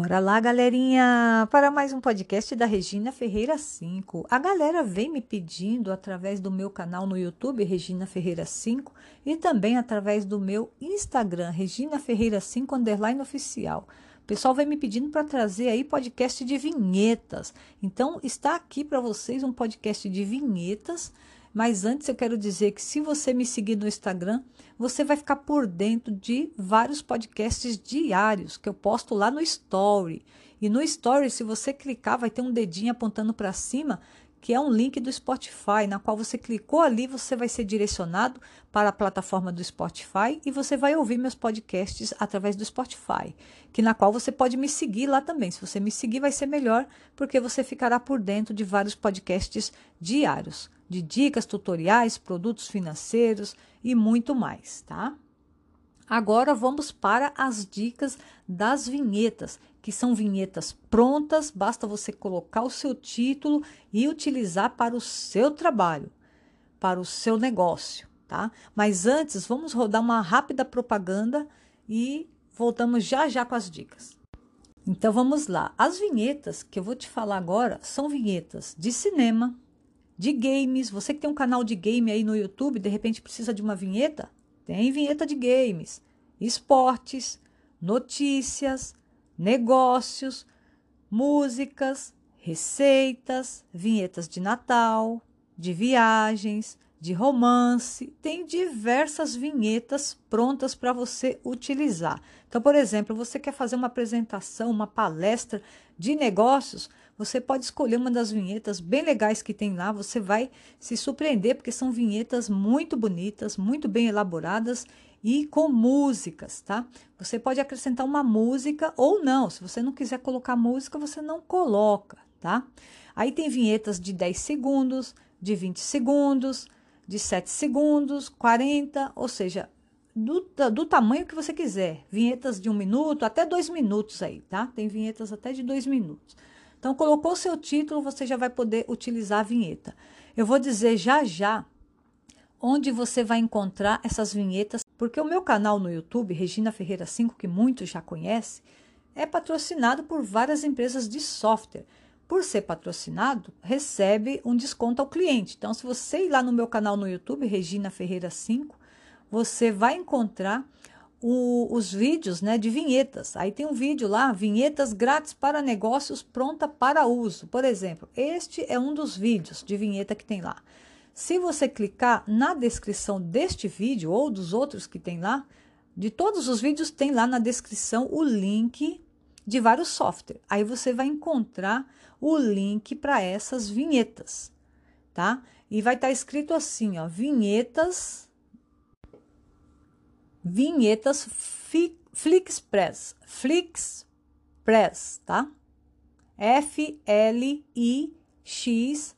Bora lá, galerinha, para mais um podcast da Regina Ferreira 5. A galera vem me pedindo através do meu canal no YouTube, Regina Ferreira 5, e também através do meu Instagram, Regina Ferreira 5 underline oficial. O pessoal vem me pedindo para trazer aí podcast de vinhetas. Então, está aqui para vocês um podcast de vinhetas mas antes eu quero dizer que se você me seguir no Instagram, você vai ficar por dentro de vários podcasts diários que eu posto lá no Story. E no Story, se você clicar, vai ter um dedinho apontando para cima, que é um link do Spotify, na qual você clicou ali, você vai ser direcionado para a plataforma do Spotify e você vai ouvir meus podcasts através do Spotify, que na qual você pode me seguir lá também. Se você me seguir, vai ser melhor, porque você ficará por dentro de vários podcasts diários de dicas, tutoriais, produtos financeiros e muito mais, tá? Agora vamos para as dicas das vinhetas, que são vinhetas prontas, basta você colocar o seu título e utilizar para o seu trabalho, para o seu negócio, tá? Mas antes, vamos rodar uma rápida propaganda e voltamos já já com as dicas. Então vamos lá. As vinhetas que eu vou te falar agora são vinhetas de cinema, de games. Você que tem um canal de game aí no YouTube, de repente precisa de uma vinheta? Tem vinheta de games, esportes, notícias, negócios, músicas, receitas, vinhetas de Natal, de viagens, de romance, tem diversas vinhetas prontas para você utilizar. Então, por exemplo, você quer fazer uma apresentação, uma palestra de negócios, você pode escolher uma das vinhetas bem legais que tem lá, você vai se surpreender porque são vinhetas muito bonitas, muito bem elaboradas e com músicas, tá? Você pode acrescentar uma música ou não. Se você não quiser colocar música, você não coloca, tá? Aí tem vinhetas de 10 segundos, de 20 segundos, de 7 segundos, 40, ou seja, do, do tamanho que você quiser. Vinhetas de um minuto, até dois minutos aí, tá? Tem vinhetas até de dois minutos. Então, colocou seu título, você já vai poder utilizar a vinheta. Eu vou dizer já já onde você vai encontrar essas vinhetas, porque o meu canal no YouTube, Regina Ferreira 5, que muitos já conhecem, é patrocinado por várias empresas de software por ser patrocinado, recebe um desconto ao cliente. Então, se você ir lá no meu canal no YouTube, Regina Ferreira 5, você vai encontrar o, os vídeos né, de vinhetas. Aí tem um vídeo lá, vinhetas grátis para negócios pronta para uso. Por exemplo, este é um dos vídeos de vinheta que tem lá. Se você clicar na descrição deste vídeo ou dos outros que tem lá, de todos os vídeos tem lá na descrição o link de vários softwares. Aí você vai encontrar o link para essas vinhetas, tá? E vai estar tá escrito assim, ó, vinhetas vinhetas Flixpress, Flixpress, tá? F L I X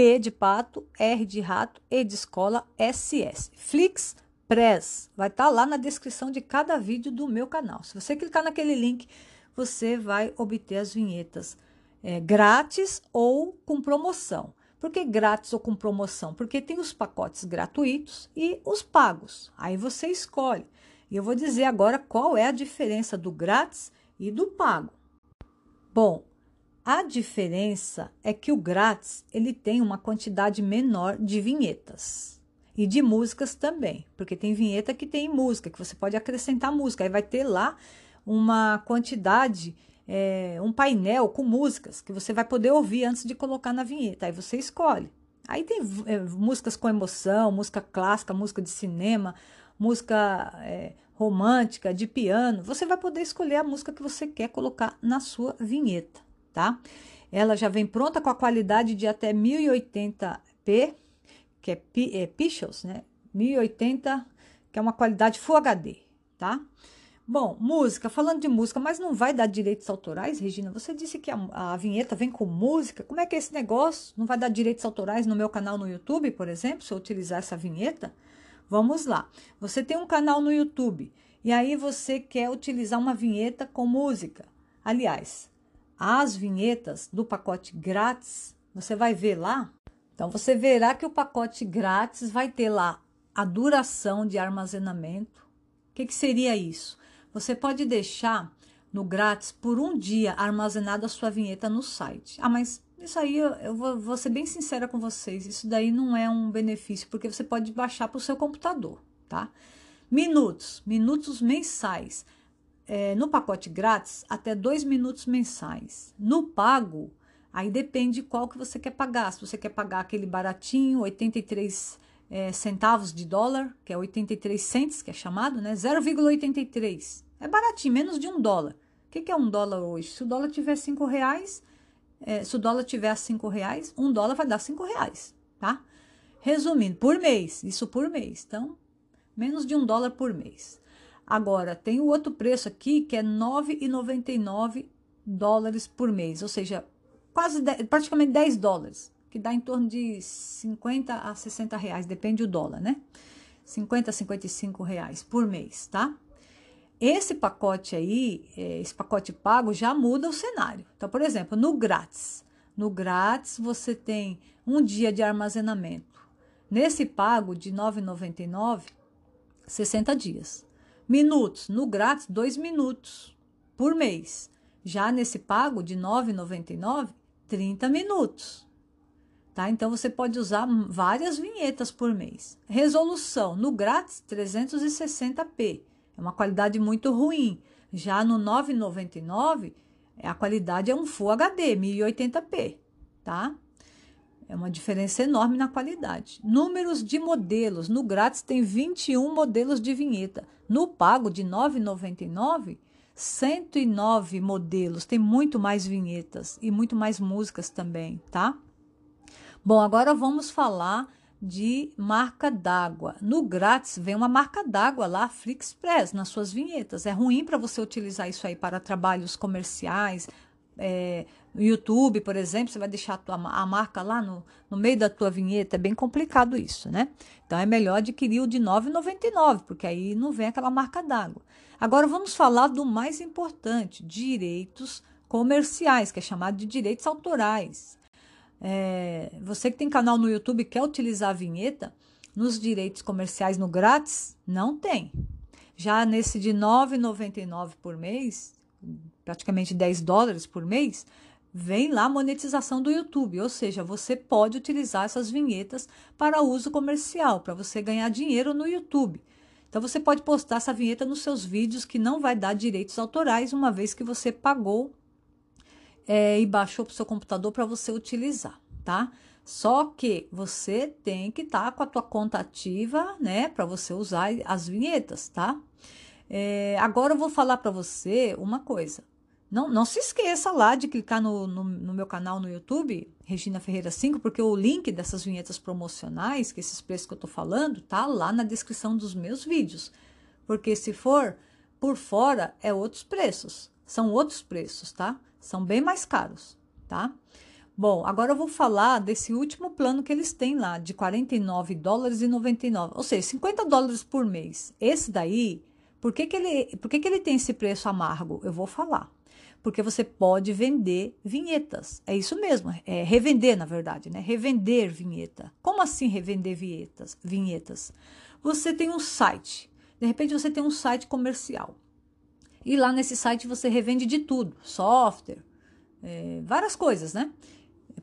P de pato, R de rato, E de escola, S S. Flixpress. Vai estar tá lá na descrição de cada vídeo do meu canal. Se você clicar naquele link, você vai obter as vinhetas é, grátis ou com promoção. Por que grátis ou com promoção? Porque tem os pacotes gratuitos e os pagos. Aí você escolhe. E eu vou dizer agora qual é a diferença do grátis e do pago. Bom, a diferença é que o grátis ele tem uma quantidade menor de vinhetas e de músicas também, porque tem vinheta que tem música, que você pode acrescentar música, aí vai ter lá uma quantidade é, um painel com músicas que você vai poder ouvir antes de colocar na vinheta. Aí você escolhe. Aí tem é, músicas com emoção, música clássica, música de cinema, música é, romântica, de piano. Você vai poder escolher a música que você quer colocar na sua vinheta, tá? Ela já vem pronta com a qualidade de até 1080p, que é, é Pixels, né? 1080, que é uma qualidade Full HD, tá? Bom, música, falando de música, mas não vai dar direitos autorais, Regina? Você disse que a, a, vinheta vem com música. Como é que é esse negócio? Não vai dar direitos autorais no meu canal no YouTube, por exemplo, se eu utilizar essa vinheta? Vamos lá. Você tem um canal no YouTube e aí você quer utilizar uma vinheta com música. Aliás, as vinhetas do pacote grátis, você vai ver lá. Então você verá que o pacote grátis vai ter lá a duração de armazenamento. O que, que seria isso? Você pode deixar no grátis por um dia armazenada a sua vinheta no site. Ah, mas isso aí eu, eu vou, vou, ser bem sincera com vocês, isso daí não é um benefício, porque você pode baixar para o seu computador, tá? Minutos, minutos mensais. É, no pacote grátis, até dois minutos mensais. No pago, aí depende qual que você quer pagar. Se você quer pagar aquele baratinho, 83 é, centavos de dólar, que é 83 cents, que é chamado, né? 0,83. É baratinho, menos de um dólar. O que, que é um dólar hoje? Se o dólar tiver cinco reais, é, se o dólar tiver cinco reais, um dólar vai dar cinco reais, tá? Resumindo, por mês, isso por mês. Então, menos de um dólar por mês. Agora, tem o outro preço aqui que é 9,99 dólares por mês, ou seja, quase praticamente 10 dólares que dá em torno de 50 a 60 reais, depende do dólar, né? 50 a 55 reais por mês, tá? Esse pacote aí, é, esse pacote pago já muda o cenário. Então, por exemplo, no grátis, no grátis você tem um dia de armazenamento. Nesse pago de 9,99, 60 dias. Minutos, no grátis, 2 minutos por mês. Já nesse pago de 9,99, 30 minutos. Tá? Então você pode usar várias vinhetas por mês. Resolução no grátis 360p. É uma qualidade muito ruim. Já no 999, a qualidade é um Full HD 1080p, tá? É uma diferença enorme na qualidade. Números de modelos. No grátis tem 21 modelos de vinheta. No pago de R$ 9,99, 109 modelos. Tem muito mais vinhetas e muito mais músicas também, tá? Bom, agora vamos falar de marca d'água. No grátis vem uma marca d'água lá, Flixpress, nas suas vinhetas. É ruim para você utilizar isso aí para trabalhos comerciais. É, no YouTube, por exemplo, você vai deixar a, tua, a marca lá no, no meio da tua vinheta. É bem complicado isso, né? Então é melhor adquirir o de R$ 9,99, porque aí não vem aquela marca d'água. Agora vamos falar do mais importante: direitos comerciais, que é chamado de direitos autorais. É, você que tem canal no YouTube e quer utilizar a vinheta, nos direitos comerciais no grátis, não tem. Já nesse de R$ 9,99 por mês, praticamente 10 dólares por mês, vem lá a monetização do YouTube, ou seja, você pode utilizar essas vinhetas para uso comercial, para você ganhar dinheiro no YouTube. Então você pode postar essa vinheta nos seus vídeos que não vai dar direitos autorais, uma vez que você pagou é, e baixou para o seu computador para você utilizar, tá? Só que você tem que estar tá com a tua conta ativa, né, para você usar as vinhetas, tá? É, agora eu vou falar para você uma coisa. Não, não se esqueça lá de clicar no, no, no, meu canal no YouTube, Regina Ferreira 5, porque o link dessas vinhetas promocionais, que esses preços que eu tô falando, tá lá na descrição dos meus vídeos. Porque se for por fora, é outros preços. São outros preços, tá? São bem mais caros, tá? Bom, agora eu vou falar desse último plano que eles têm lá, de 49 dólares e 99, ou seja, 50 dólares por mês. Esse daí, por que, que, ele, por que, que ele tem esse preço amargo? Eu vou falar. Porque você pode vender vinhetas. É isso mesmo, é revender, na verdade, né? Revender vinheta. Como assim revender vinhetas? Vinhetas. Você tem um site. De repente você tem um site comercial. E lá nesse site você revende de tudo: software, é, várias coisas, né?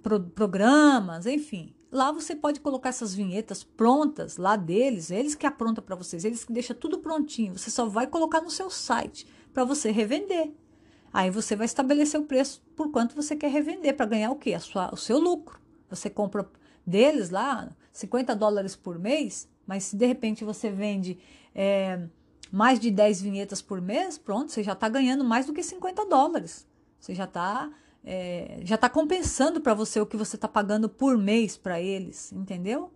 Pro, programas, enfim. Lá você pode colocar essas vinhetas prontas lá deles, eles que aprontam para vocês, eles que deixam tudo prontinho. Você só vai colocar no seu site para você revender. Aí você vai estabelecer o preço por quanto você quer revender para ganhar o quê? A sua, o seu lucro. Você compra deles lá 50 dólares por mês, mas se de repente você vende é, mais de 10 vinhetas por mês, pronto, você já está ganhando mais do que 50 dólares. Você já está é, já está compensando para você o que você está pagando por mês para eles, entendeu?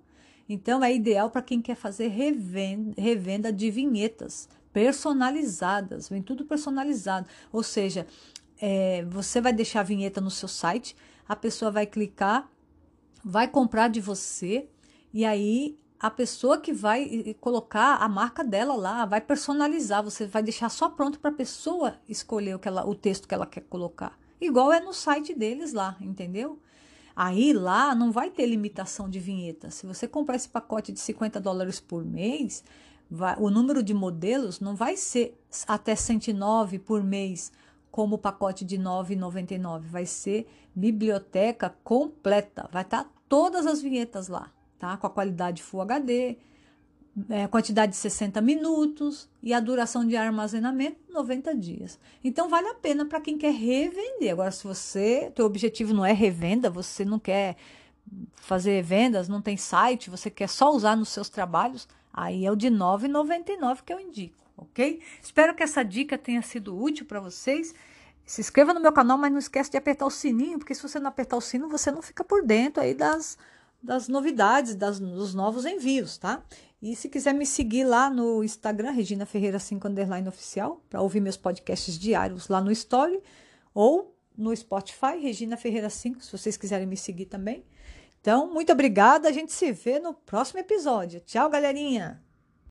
Então é ideal para quem quer fazer revenda, revenda de vinhetas personalizadas, vem tudo personalizado. Ou seja, é, você vai deixar a vinheta no seu site, a pessoa vai clicar, vai comprar de você e aí a pessoa que vai colocar a marca dela lá, vai personalizar, você vai deixar só pronto para a pessoa escolher o, que ela, o texto que ela quer colocar. Igual é no site deles lá, entendeu? Aí lá não vai ter limitação de vinheta. Se você comprar esse pacote de 50 dólares por mês, vai, o número de modelos não vai ser até 109 por mês, como o pacote de R$ 9,99. Vai ser biblioteca completa. Vai estar tá todas as vinhetas lá, tá? Com a qualidade Full HD, é, quantidade de 60 minutos e a duração de armazenamento 90 dias. Então vale a pena para quem quer revender. Agora, se você, teu objetivo não é revenda, você não quer fazer vendas, não tem site, você quer só usar nos seus trabalhos, aí é o de R$ 9,99 que eu indico, ok? Espero que essa dica tenha sido útil para vocês. Se inscreva no meu canal, mas não esquece de apertar o sininho, porque se você não apertar o sino, você não fica por dentro aí das, das novidades, das, dos novos envios, tá? E se quiser me seguir lá no Instagram, Regina Ferreira 5 underline oficial, para ouvir meus podcasts diários lá no Story, ou no Spotify, Regina Ferreira 5, se vocês quiserem me seguir também. Então, muito obrigada. A gente se vê no próximo episódio. Tchau, galerinha!